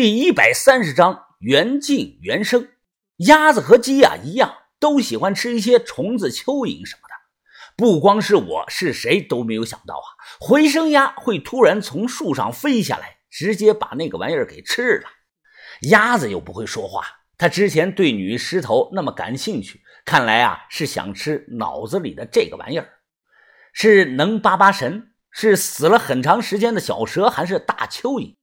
第一百三十章原镜原生。鸭子和鸡呀一样，都喜欢吃一些虫子、蚯蚓什么的。不光是我，是谁都没有想到啊！回声鸭会突然从树上飞下来，直接把那个玩意儿给吃了。鸭子又不会说话，它之前对女尸头那么感兴趣，看来啊是想吃脑子里的这个玩意儿。是能扒扒神？是死了很长时间的小蛇，还是大蚯蚓？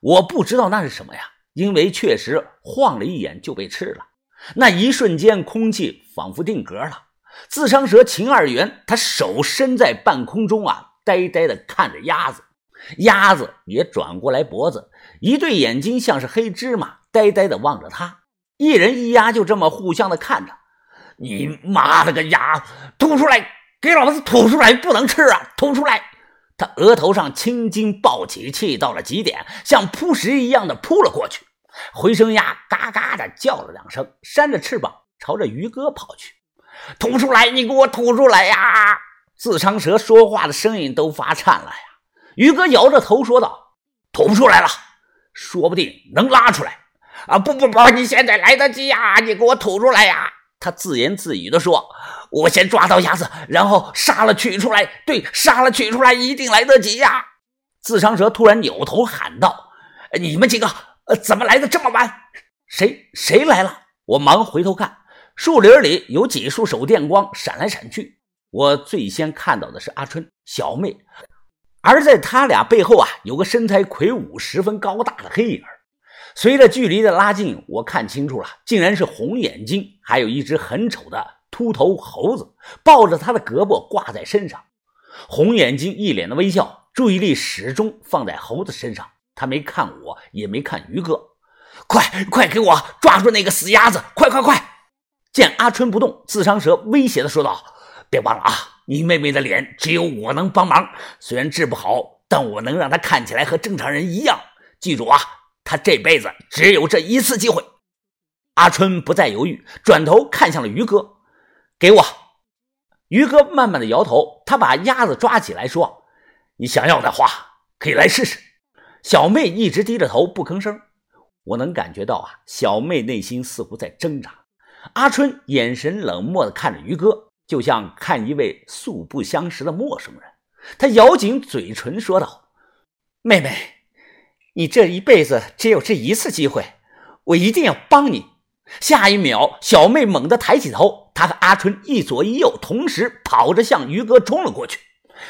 我不知道那是什么呀，因为确实晃了一眼就被吃了。那一瞬间，空气仿佛定格了。自伤蛇秦二元，他手伸在半空中啊，呆呆地看着鸭子。鸭子也转过来脖子，一对眼睛像是黑芝麻，呆呆地望着他。一人一鸭就这么互相的看着。你妈了个鸭，吐出来，给老子吐出来，不能吃啊，吐出来！他额头上青筋暴起，气到了极点，像扑食一样的扑了过去。回声鸭嘎嘎的叫了两声，扇着翅膀朝着于哥跑去。吐出来！你给我吐出来呀！自伤蛇说话的声音都发颤了呀。于哥摇着头说道：“吐不出来了，说不定能拉出来。啊，不不不，你现在来得及呀！你给我吐出来呀！”他自言自语的说。我先抓到鸭子，然后杀了取出来。对，杀了取出来一定来得及呀！自伤蛇突然扭头喊道：“你们几个，呃，怎么来的这么晚？谁谁来了？”我忙回头看，树林里有几束手电光闪来闪去。我最先看到的是阿春、小妹，而在他俩背后啊，有个身材魁梧、十分高大的黑影。随着距离的拉近，我看清楚了，竟然是红眼睛，还有一只很丑的。秃头猴子抱着他的胳膊挂在身上，红眼睛一脸的微笑，注意力始终放在猴子身上。他没看我，也没看于哥。快快给我抓住那个死鸭子！快快快！见阿春不动，自伤蛇威胁的说道：“别忘了啊，你妹妹的脸只有我能帮忙。虽然治不好，但我能让她看起来和正常人一样。记住啊，她这辈子只有这一次机会。”阿春不再犹豫，转头看向了于哥。给我，于哥慢慢的摇头，他把鸭子抓起来说：“你想要的话，可以来试试。”小妹一直低着头不吭声，我能感觉到啊，小妹内心似乎在挣扎。阿春眼神冷漠的看着于哥，就像看一位素不相识的陌生人。他咬紧嘴唇说道：“妹妹，你这一辈子只有这一次机会，我一定要帮你。”下一秒，小妹猛地抬起头，她和阿春一左一右，同时跑着向于哥冲了过去。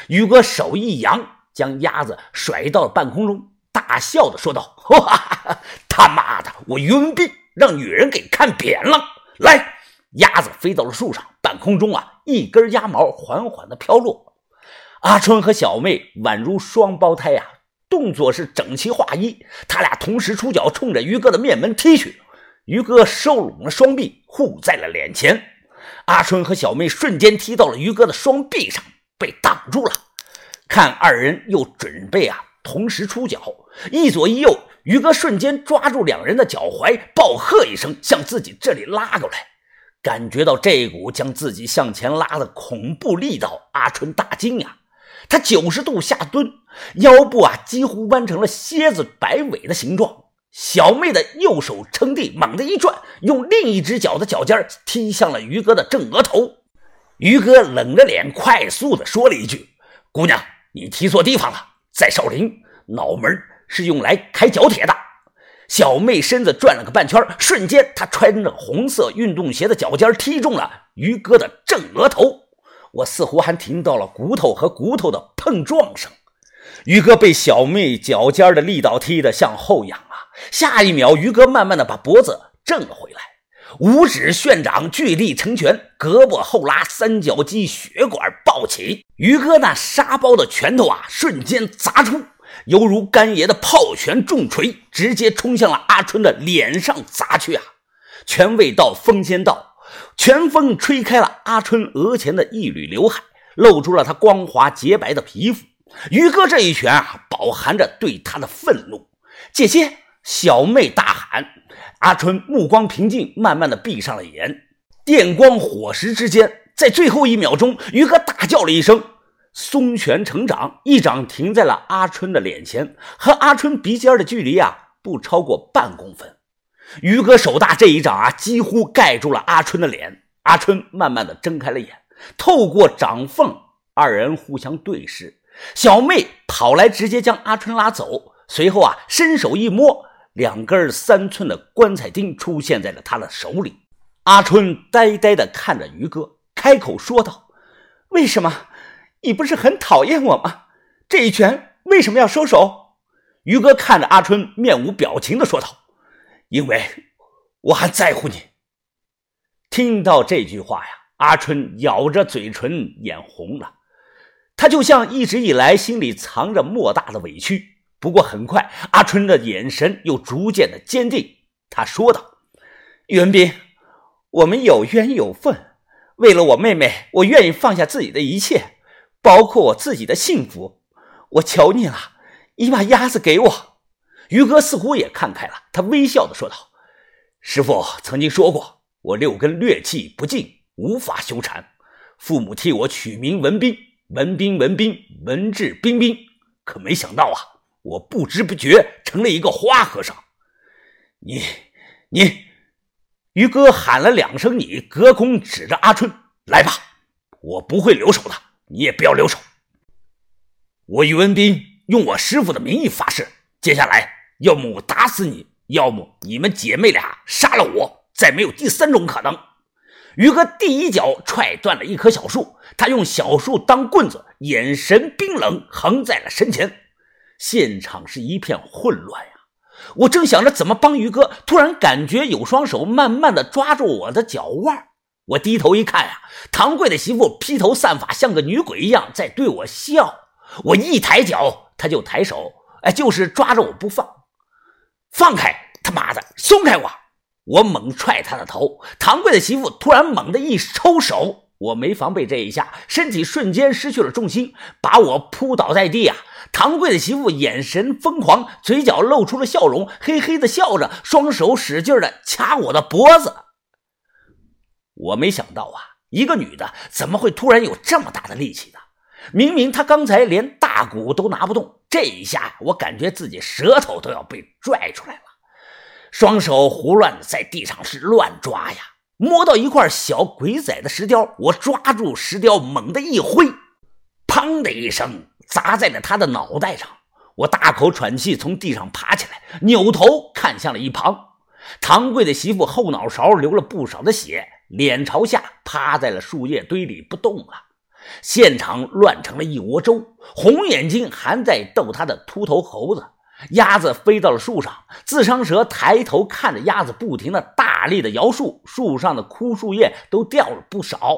于哥手一扬，将鸭子甩到了半空中，大笑的说道：“哈哈，他妈的，我于文斌让女人给看扁了！”来，鸭子飞到了树上，半空中啊，一根鸭毛缓缓的飘落。阿春和小妹宛如双胞胎呀，动作是整齐划一，他俩同时出脚，冲着于哥的面门踢去。于哥收拢了双臂，护在了脸前。阿春和小妹瞬间踢到了于哥的双臂上，被挡住了。看二人又准备啊，同时出脚，一左一右。于哥瞬间抓住两人的脚踝，暴喝一声，向自己这里拉过来。感觉到这股将自己向前拉的恐怖力道，阿春大惊呀！他九十度下蹲，腰部啊几乎弯成了蝎子摆尾的形状。小妹的右手撑地，猛地一转，用另一只脚的脚尖踢向了于哥的正额头。于哥冷着脸，快速的说了一句：“姑娘，你踢错地方了，在少林，脑门是用来开脚铁的。”小妹身子转了个半圈，瞬间她穿着红色运动鞋的脚尖踢中了于哥的正额头。我似乎还听到了骨头和骨头的碰撞声。于哥被小妹脚尖的力道踢得向后仰。下一秒，于哥慢慢的把脖子正了回来，五指旋掌，聚力成拳，胳膊后拉，三角肌血管暴起。于哥那沙包的拳头啊，瞬间砸出，犹如干爷的炮拳重锤，直接冲向了阿春的脸上砸去啊！拳未到，风先到，拳风吹开了阿春额前的一缕刘海，露出了他光滑洁白的皮肤。于哥这一拳啊，饱含着对他的愤怒。姐姐。小妹大喊：“阿春，目光平静，慢慢的闭上了眼。电光火石之间，在最后一秒钟，于哥大叫了一声，松拳成掌，一掌停在了阿春的脸前，和阿春鼻尖的距离啊，不超过半公分。于哥手大这一掌啊，几乎盖住了阿春的脸。阿春慢慢的睁开了眼，透过掌缝，二人互相对视。小妹跑来，直接将阿春拉走，随后啊，伸手一摸，两根三寸的棺材钉出现在了他的手里。阿春呆呆的看着于哥，开口说道：“为什么？你不是很讨厌我吗？这一拳为什么要收手？”于哥看着阿春，面无表情的说道：“因为我还在乎你。”听到这句话呀，阿春咬着嘴唇，眼红了。他就像一直以来心里藏着莫大的委屈。不过很快，阿春的眼神又逐渐的坚定。他说道：“袁斌，我们有缘有份，为了我妹妹，我愿意放下自己的一切，包括我自己的幸福。我求你了，你把鸭子给我。”于哥似乎也看开了，他微笑的说道：“师傅曾经说过。”我六根略气不净，无法修禅。父母替我取名文斌，文斌文斌，文质彬彬。可没想到啊，我不知不觉成了一个花和尚。你你，于哥喊了两声，你隔空指着阿春来吧，我不会留手的，你也不要留手。我于文斌用我师傅的名义发誓，接下来要么我打死你，要么你们姐妹俩杀了我。再没有第三种可能。于哥第一脚踹断了一棵小树，他用小树当棍子，眼神冰冷，横在了身前。现场是一片混乱呀！我正想着怎么帮于哥，突然感觉有双手慢慢的抓住我的脚腕。我低头一看呀，唐贵的媳妇披头散发，像个女鬼一样在对我笑。我一抬脚，他就抬手，哎，就是抓着我不放。放开！他妈的，松开我！我猛踹他的头，唐贵的媳妇突然猛地一抽手，我没防备这一下，身体瞬间失去了重心，把我扑倒在地啊！唐贵的媳妇眼神疯狂，嘴角露出了笑容，嘿嘿的笑着，双手使劲的掐我的脖子。我没想到啊，一个女的怎么会突然有这么大的力气呢？明明她刚才连大鼓都拿不动，这一下我感觉自己舌头都要被拽出来了。双手胡乱在地上是乱抓呀，摸到一块小鬼仔的石雕，我抓住石雕，猛地一挥，砰的一声砸在了他的脑袋上。我大口喘气，从地上爬起来，扭头看向了一旁。唐贵的媳妇后脑勺流了不少的血，脸朝下趴在了树叶堆里不动了。现场乱成了一锅粥，红眼睛还在逗他的秃头猴子。鸭子飞到了树上，自伤蛇抬头看着鸭子，不停的大力的摇树，树上的枯树叶都掉了不少。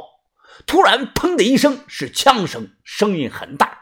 突然，砰的一声，是枪声，声音很大。